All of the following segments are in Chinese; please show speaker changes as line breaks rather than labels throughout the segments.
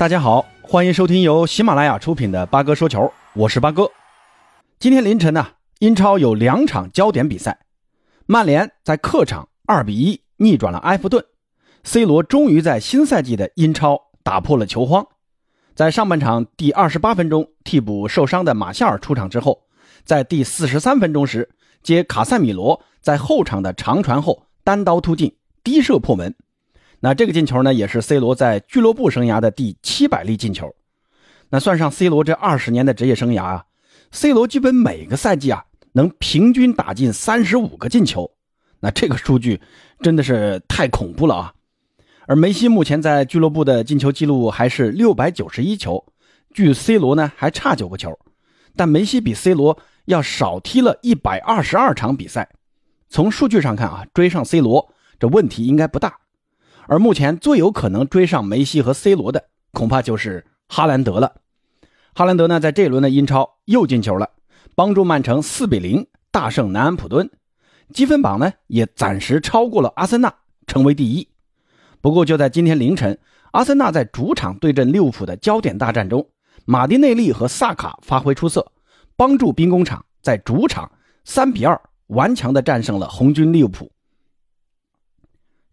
大家好，欢迎收听由喜马拉雅出品的八哥说球，我是八哥。今天凌晨呢，英超有两场焦点比赛，曼联在客场二比一逆转了埃弗顿，C 罗终于在新赛季的英超打破了球荒。在上半场第二十八分钟替补受伤的马夏尔出场之后，在第四十三分钟时接卡塞米罗在后场的长传后单刀突进，低射破门。那这个进球呢，也是 C 罗在俱乐部生涯的第七百粒进球。那算上 C 罗这二十年的职业生涯啊，C 罗基本每个赛季啊能平均打进三十五个进球。那这个数据真的是太恐怖了啊！而梅西目前在俱乐部的进球记录还是六百九十一球，距 C 罗呢还差九个球。但梅西比 C 罗要少踢了一百二十二场比赛。从数据上看啊，追上 C 罗这问题应该不大。而目前最有可能追上梅西和 C 罗的，恐怕就是哈兰德了。哈兰德呢，在这一轮的英超又进球了，帮助曼城四比零大胜南安普敦，积分榜呢也暂时超过了阿森纳，成为第一。不过就在今天凌晨，阿森纳在主场对阵利物浦的焦点大战中，马丁内利和萨卡发挥出色，帮助兵工厂在主场三比二顽强地战胜了红军利物浦，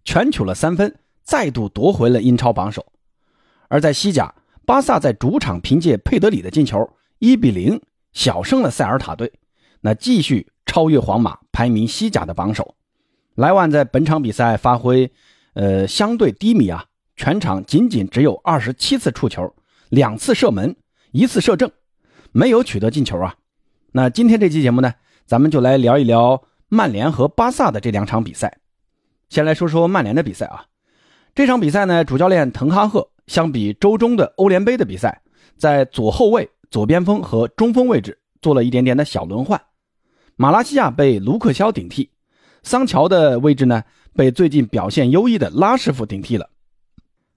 全取了三分。再度夺回了英超榜首，而在西甲，巴萨在主场凭借佩德里的进球，一比零小胜了塞尔塔队，那继续超越皇马，排名西甲的榜首。莱万在本场比赛发挥，呃，相对低迷啊，全场仅仅只有二十七次触球，两次射门，一次射正，没有取得进球啊。那今天这期节目呢，咱们就来聊一聊曼联和巴萨的这两场比赛。先来说说曼联的比赛啊。这场比赛呢，主教练滕哈赫相比周中的欧联杯的比赛，在左后卫、左边锋和中锋位置做了一点点的小轮换。马拉西亚被卢克肖顶替，桑乔的位置呢被最近表现优异的拉师傅顶替了。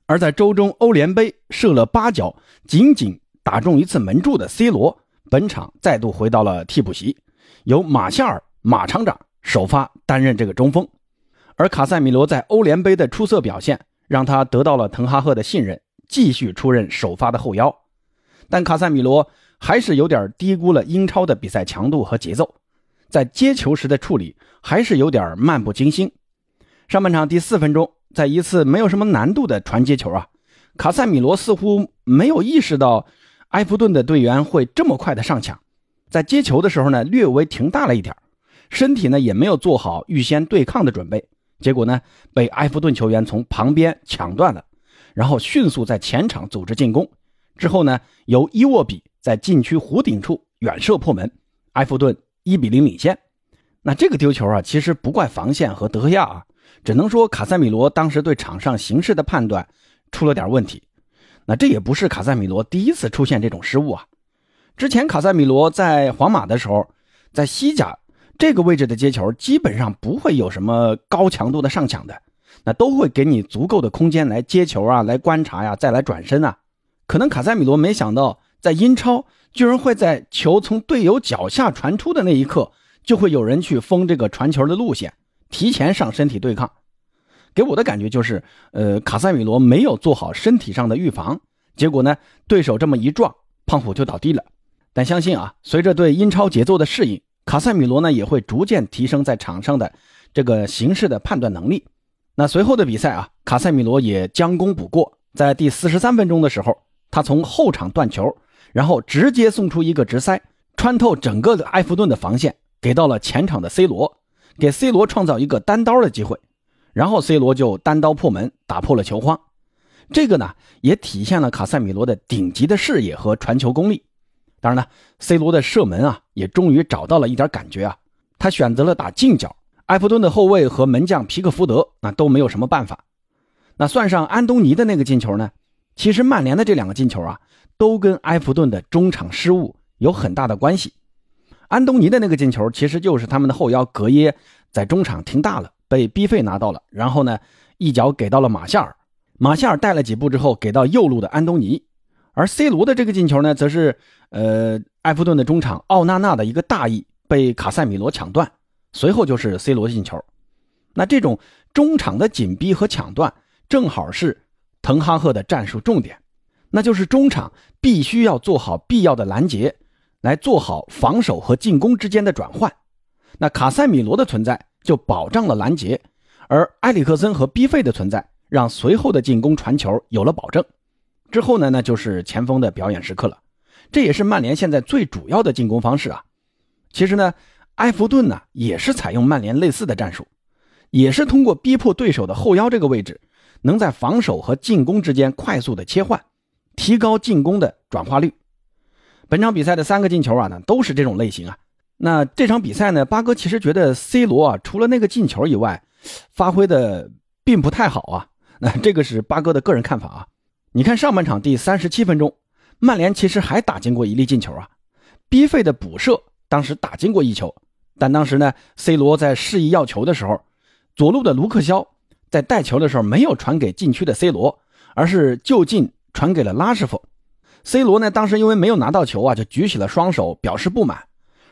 而在周中欧联杯射了八脚，仅仅打中一次门柱的 C 罗，本场再度回到了替补席，由马夏尔马厂长首发担任这个中锋。而卡塞米罗在欧联杯的出色表现。让他得到了滕哈赫的信任，继续出任首发的后腰，但卡塞米罗还是有点低估了英超的比赛强度和节奏，在接球时的处理还是有点漫不经心。上半场第四分钟，在一次没有什么难度的传接球啊，卡塞米罗似乎没有意识到埃弗顿的队员会这么快的上抢，在接球的时候呢，略微停大了一点，身体呢也没有做好预先对抗的准备。结果呢，被埃弗顿球员从旁边抢断了，然后迅速在前场组织进攻。之后呢，由伊沃比在禁区弧顶处远射破门，埃弗顿一比零领先。那这个丢球啊，其实不怪防线和德赫亚啊，只能说卡塞米罗当时对场上形势的判断出了点问题。那这也不是卡塞米罗第一次出现这种失误啊，之前卡塞米罗在皇马的时候，在西甲。这个位置的接球基本上不会有什么高强度的上抢的，那都会给你足够的空间来接球啊，来观察呀，再来转身啊。可能卡塞米罗没想到，在英超居然会在球从队友脚下传出的那一刻，就会有人去封这个传球的路线，提前上身体对抗。给我的感觉就是，呃，卡塞米罗没有做好身体上的预防，结果呢，对手这么一撞，胖虎就倒地了。但相信啊，随着对英超节奏的适应。卡塞米罗呢也会逐渐提升在场上的这个形势的判断能力。那随后的比赛啊，卡塞米罗也将功补过，在第四十三分钟的时候，他从后场断球，然后直接送出一个直塞，穿透整个的埃弗顿的防线，给到了前场的 C 罗，给 C 罗创造一个单刀的机会，然后 C 罗就单刀破门，打破了球荒。这个呢也体现了卡塞米罗的顶级的视野和传球功力。当然了，C 罗的射门啊，也终于找到了一点感觉啊。他选择了打近角，埃弗顿的后卫和门将皮克福德啊都没有什么办法。那算上安东尼的那个进球呢？其实曼联的这两个进球啊，都跟埃弗顿的中场失误有很大的关系。安东尼的那个进球，其实就是他们的后腰格耶在中场停大了，被逼费拿到了，然后呢一脚给到了马夏尔，马夏尔带了几步之后给到右路的安东尼。而 C 罗的这个进球呢，则是呃埃弗顿的中场奥纳纳的一个大意，被卡塞米罗抢断，随后就是 C 罗进球。那这种中场的紧逼和抢断，正好是滕哈赫的战术重点。那就是中场必须要做好必要的拦截，来做好防守和进攻之间的转换。那卡塞米罗的存在就保障了拦截，而埃里克森和 B 费的存在让随后的进攻传球有了保证。之后呢，那就是前锋的表演时刻了，这也是曼联现在最主要的进攻方式啊。其实呢，埃弗顿呢也是采用曼联类似的战术，也是通过逼迫对手的后腰这个位置，能在防守和进攻之间快速的切换。提高进攻的转化率。本场比赛的三个进球啊，呢都是这种类型啊。那这场比赛呢，八哥其实觉得 C 罗啊，除了那个进球以外，发挥的并不太好啊。那这个是八哥的个人看法啊。你看上半场第三十七分钟，曼联其实还打进过一粒进球啊。逼费的补射当时打进过一球，但当时呢，C 罗在示意要球的时候，左路的卢克肖在带球的时候没有传给禁区的 C 罗，而是就近。传给了拉师傅，C 罗呢？当时因为没有拿到球啊，就举起了双手表示不满，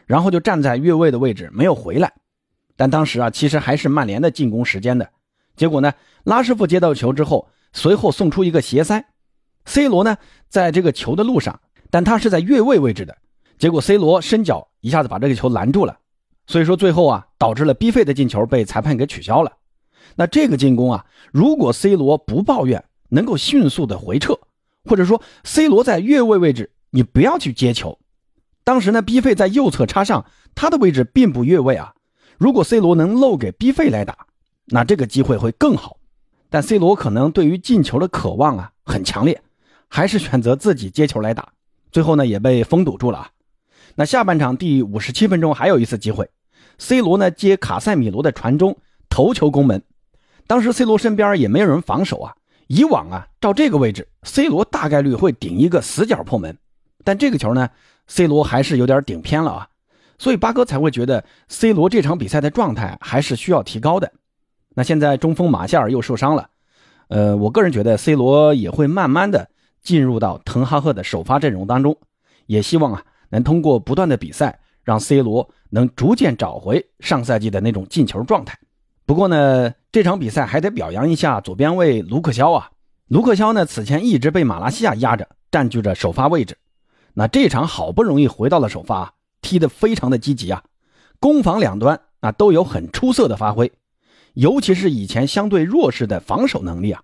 然后就站在越位的位置没有回来。但当时啊，其实还是曼联的进攻时间的。结果呢，拉师傅接到球之后，随后送出一个斜塞，C 罗呢在这个球的路上，但他是在越位位置的。结果 C 罗伸脚一下子把这个球拦住了，所以说最后啊，导致了 B 费的进球被裁判给取消了。那这个进攻啊，如果 C 罗不抱怨，能够迅速的回撤。或者说，C 罗在越位位置，你不要去接球。当时呢，B 费在右侧插上，他的位置并不越位啊。如果 C 罗能漏给 B 费来打，那这个机会会更好。但 C 罗可能对于进球的渴望啊很强烈，还是选择自己接球来打。最后呢，也被封堵住了啊。那下半场第五十七分钟还有一次机会，C 罗呢接卡塞米罗的传中头球攻门，当时 C 罗身边也没有人防守啊。以往啊，照这个位置，C 罗大概率会顶一个死角破门，但这个球呢，C 罗还是有点顶偏了啊，所以八哥才会觉得 C 罗这场比赛的状态还是需要提高的。那现在中锋马夏尔又受伤了，呃，我个人觉得 C 罗也会慢慢的进入到滕哈赫的首发阵容当中，也希望啊能通过不断的比赛，让 C 罗能逐渐找回上赛季的那种进球状态。不过呢，这场比赛还得表扬一下左边卫卢克肖啊。卢克肖呢，此前一直被马拉西亚压着，占据着首发位置。那这场好不容易回到了首发，踢得非常的积极啊，攻防两端啊都有很出色的发挥，尤其是以前相对弱势的防守能力啊。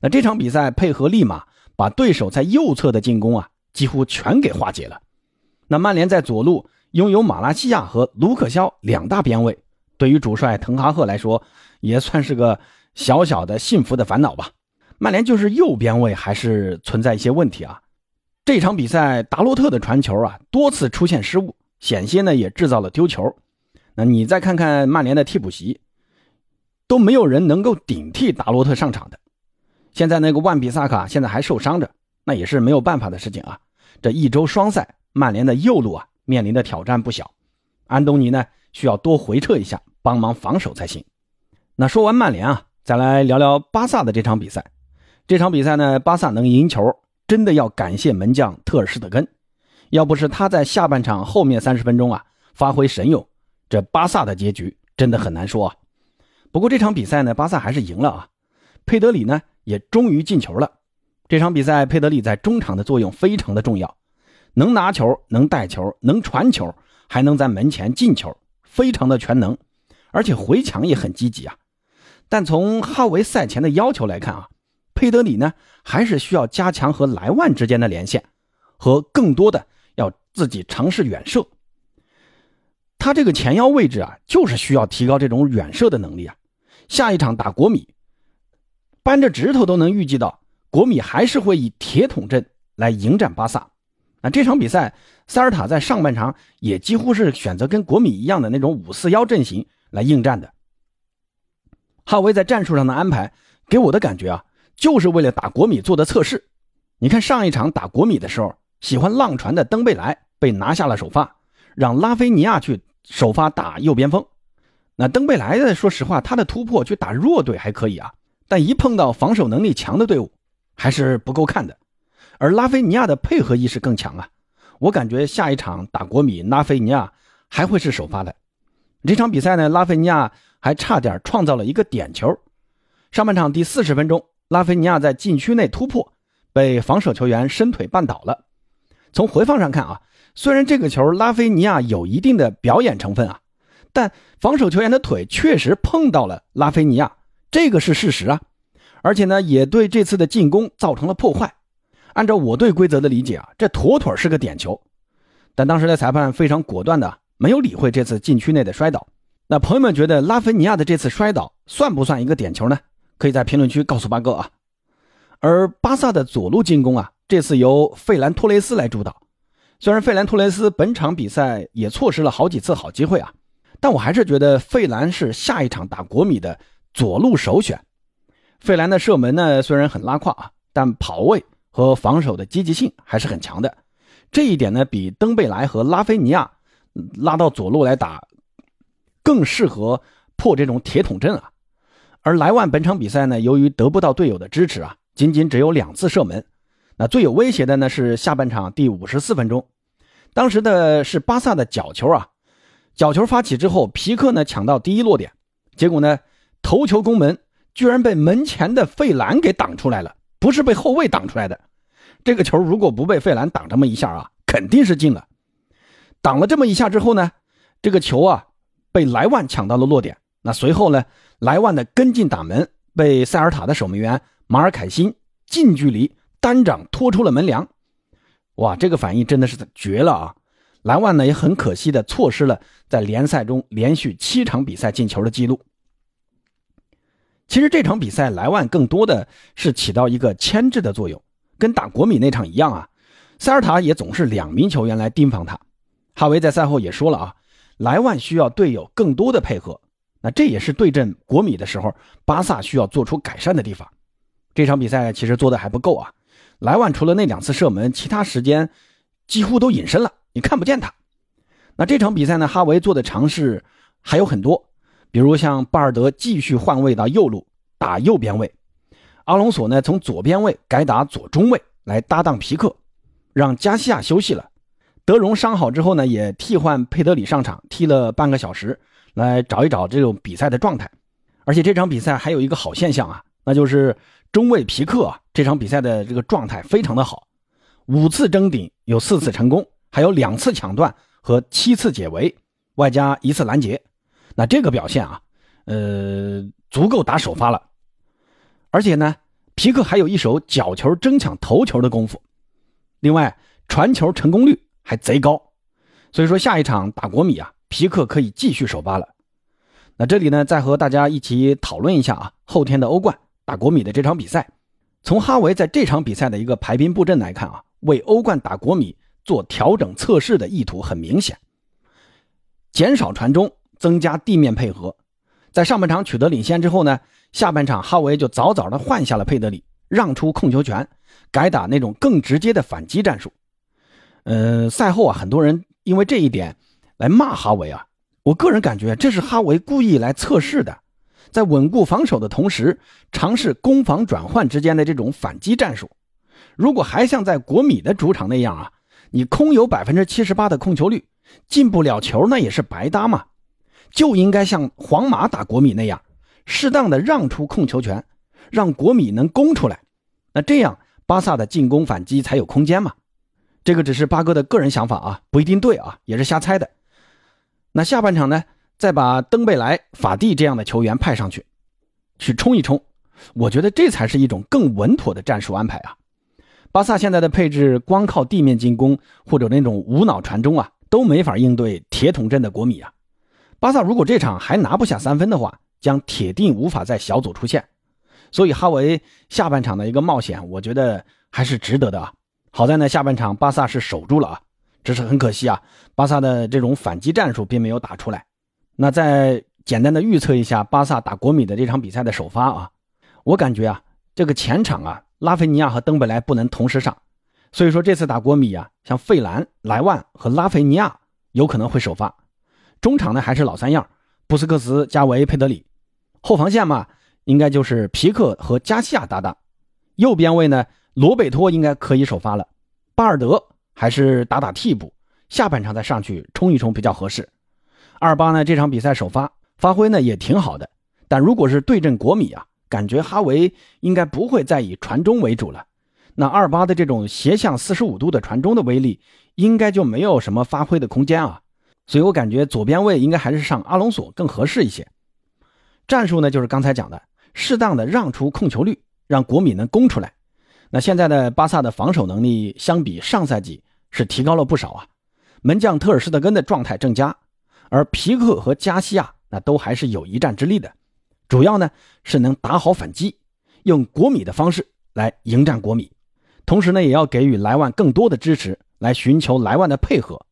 那这场比赛配合利马，把对手在右侧的进攻啊几乎全给化解了。那曼联在左路拥有马拉西亚和卢克肖两大边卫。对于主帅滕哈赫来说，也算是个小小的幸福的烦恼吧。曼联就是右边位还是存在一些问题啊。这场比赛达洛特的传球啊多次出现失误，险些呢也制造了丢球。那你再看看曼联的替补席，都没有人能够顶替达洛特上场的。现在那个万比萨卡现在还受伤着，那也是没有办法的事情啊。这一周双赛，曼联的右路啊面临的挑战不小。安东尼呢需要多回撤一下。帮忙防守才行。那说完曼联啊，再来聊聊巴萨的这场比赛。这场比赛呢，巴萨能赢球，真的要感谢门将特尔施特根。要不是他在下半场后面三十分钟啊发挥神勇，这巴萨的结局真的很难说啊。不过这场比赛呢，巴萨还是赢了啊。佩德里呢也终于进球了。这场比赛佩德里在中场的作用非常的重要，能拿球，能带球，能传球，还能在门前进球，非常的全能。而且回抢也很积极啊，但从哈维赛前的要求来看啊，佩德里呢还是需要加强和莱万之间的连线，和更多的要自己尝试远射。他这个前腰位置啊，就是需要提高这种远射的能力啊。下一场打国米，扳着指头都能预计到国米还是会以铁桶阵来迎战巴萨。那这场比赛，塞尔塔在上半场也几乎是选择跟国米一样的那种五四幺阵型。来应战的，哈维在战术上的安排给我的感觉啊，就是为了打国米做的测试。你看上一场打国米的时候，喜欢浪传的登贝莱被拿下了首发，让拉菲尼亚去首发打右边锋。那登贝莱的，说实话，他的突破去打弱队还可以啊，但一碰到防守能力强的队伍，还是不够看的。而拉菲尼亚的配合意识更强啊，我感觉下一场打国米，拉菲尼亚还会是首发的。这场比赛呢，拉菲尼亚还差点创造了一个点球。上半场第四十分钟，拉菲尼亚在禁区内突破，被防守球员伸腿绊倒了。从回放上看啊，虽然这个球拉菲尼亚有一定的表演成分啊，但防守球员的腿确实碰到了拉菲尼亚，这个是事实啊。而且呢，也对这次的进攻造成了破坏。按照我对规则的理解啊，这妥妥是个点球。但当时的裁判非常果断的没有理会这次禁区内的摔倒。那朋友们觉得拉菲尼亚的这次摔倒算不算一个点球呢？可以在评论区告诉八哥啊。而巴萨的左路进攻啊。这次由费兰托雷斯来主导，虽然费兰托雷斯本场比赛也错失了好几次好机会啊，但我还是觉得费兰是下一场打国米的左路首选。费兰的射门呢虽然很拉胯啊，但跑位和防守的积极性还是很强的，这一点呢比登贝莱和拉菲尼亚拉到左路来打更适合破这种铁桶阵啊。而莱万本场比赛呢，由于得不到队友的支持啊，仅仅只有两次射门。那最有威胁的呢是下半场第五十四分钟，当时的是巴萨的角球啊，角球发起之后，皮克呢抢到第一落点，结果呢头球攻门居然被门前的费兰给挡出来了，不是被后卫挡出来的。这个球如果不被费兰挡这么一下啊，肯定是进了。挡了这么一下之后呢，这个球啊被莱万抢到了落点。那随后呢，莱万的跟进打门被塞尔塔的守门员马尔凯辛近距离。单掌拖出了门梁，哇，这个反应真的是绝了啊！莱万呢也很可惜的错失了在联赛中连续七场比赛进球的记录。其实这场比赛莱万更多的是起到一个牵制的作用，跟打国米那场一样啊。塞尔塔也总是两名球员来盯防他。哈维在赛后也说了啊，莱万需要队友更多的配合，那这也是对阵国米的时候巴萨需要做出改善的地方。这场比赛其实做的还不够啊。莱万除了那两次射门，其他时间几乎都隐身了，你看不见他。那这场比赛呢，哈维做的尝试还有很多，比如像巴尔德继续换位到右路打右边位，阿隆索呢从左边位改打左中卫来搭档皮克，让加西亚休息了。德容伤好之后呢，也替换佩德里上场踢了半个小时，来找一找这种比赛的状态。而且这场比赛还有一个好现象啊，那就是中卫皮克啊。这场比赛的这个状态非常的好，五次争顶有四次成功，还有两次抢断和七次解围，外加一次拦截。那这个表现啊，呃，足够打首发了。而且呢，皮克还有一手角球争抢头球的功夫，另外传球成功率还贼高。所以说下一场打国米啊，皮克可以继续首发了。那这里呢，再和大家一起讨论一下啊，后天的欧冠打国米的这场比赛。从哈维在这场比赛的一个排兵布阵来看啊，为欧冠打国米做调整测试的意图很明显，减少传中，增加地面配合。在上半场取得领先之后呢，下半场哈维就早早的换下了佩德里，让出控球权，改打那种更直接的反击战术。呃，赛后啊，很多人因为这一点来骂哈维啊，我个人感觉这是哈维故意来测试的。在稳固防守的同时，尝试攻防转换之间的这种反击战术。如果还像在国米的主场那样啊，你空有百分之七十八的控球率，进不了球，那也是白搭嘛。就应该像皇马打国米那样，适当的让出控球权，让国米能攻出来。那这样巴萨的进攻反击才有空间嘛。这个只是八哥的个人想法啊，不一定对啊，也是瞎猜的。那下半场呢？再把登贝莱、法蒂这样的球员派上去，去冲一冲，我觉得这才是一种更稳妥的战术安排啊！巴萨现在的配置，光靠地面进攻或者那种无脑传中啊，都没法应对铁桶阵的国米啊！巴萨如果这场还拿不下三分的话，将铁定无法在小组出线。所以哈维下半场的一个冒险，我觉得还是值得的啊！好在呢，下半场巴萨是守住了啊，只是很可惜啊，巴萨的这种反击战术并没有打出来。那再简单的预测一下巴萨打国米的这场比赛的首发啊，我感觉啊，这个前场啊，拉菲尼亚和登贝莱不能同时上，所以说这次打国米啊，像费兰、莱万和拉菲尼亚有可能会首发。中场呢还是老三样，布斯克茨、加维、佩德里。后防线嘛，应该就是皮克和加西亚搭档。右边位呢，罗贝托应该可以首发了，巴尔德还是打打替补，下半场再上去冲一冲比较合适。二八呢？这场比赛首发发挥呢也挺好的，但如果是对阵国米啊，感觉哈维应该不会再以传中为主了。那二八的这种斜向四十五度的传中的威力，应该就没有什么发挥的空间啊。所以我感觉左边卫应该还是上阿隆索更合适一些。战术呢，就是刚才讲的，适当的让出控球率，让国米能攻出来。那现在的巴萨的防守能力相比上赛季是提高了不少啊。门将特尔施特根的状态正佳，而皮克和加西亚那都还是有一战之力的。主要呢是能打好反击，用国米的方式来迎战国米，同时呢也要给予莱万更多的支持，来寻求莱万的配合。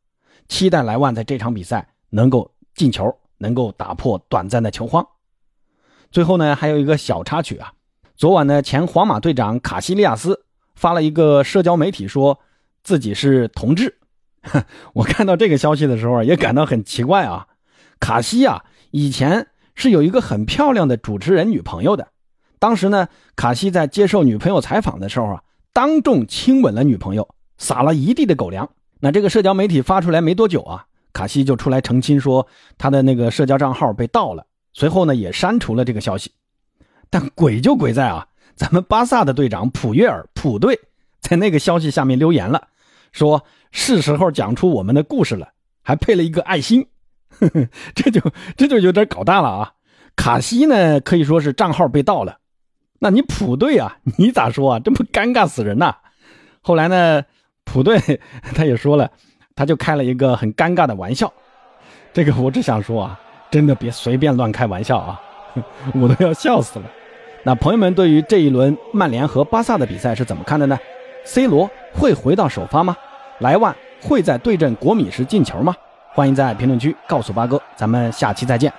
期待莱万在这场比赛能够进球，能够打破短暂的球荒。最后呢，还有一个小插曲啊，昨晚呢，前皇马队长卡西利亚斯发了一个社交媒体，说自己是同志。我看到这个消息的时候也感到很奇怪啊。卡西啊，以前是有一个很漂亮的主持人女朋友的，当时呢，卡西在接受女朋友采访的时候啊，当众亲吻了女朋友，撒了一地的狗粮。那这个社交媒体发出来没多久啊，卡西就出来澄清说他的那个社交账号被盗了，随后呢也删除了这个消息。但鬼就鬼在啊，咱们巴萨的队长普约尔普队在那个消息下面留言了，说是时候讲出我们的故事了，还配了一个爱心，这就这就有点搞大了啊。卡西呢可以说是账号被盗了，那你普队啊，你咋说啊？这不尴尬死人呐！后来呢？普队 他也说了，他就开了一个很尴尬的玩笑。这个我只想说啊，真的别随便乱开玩笑啊，我都要笑死了。那朋友们对于这一轮曼联和巴萨的比赛是怎么看的呢？C 罗会回到首发吗？莱万会在对阵国米时进球吗？欢迎在评论区告诉八哥，咱们下期再见。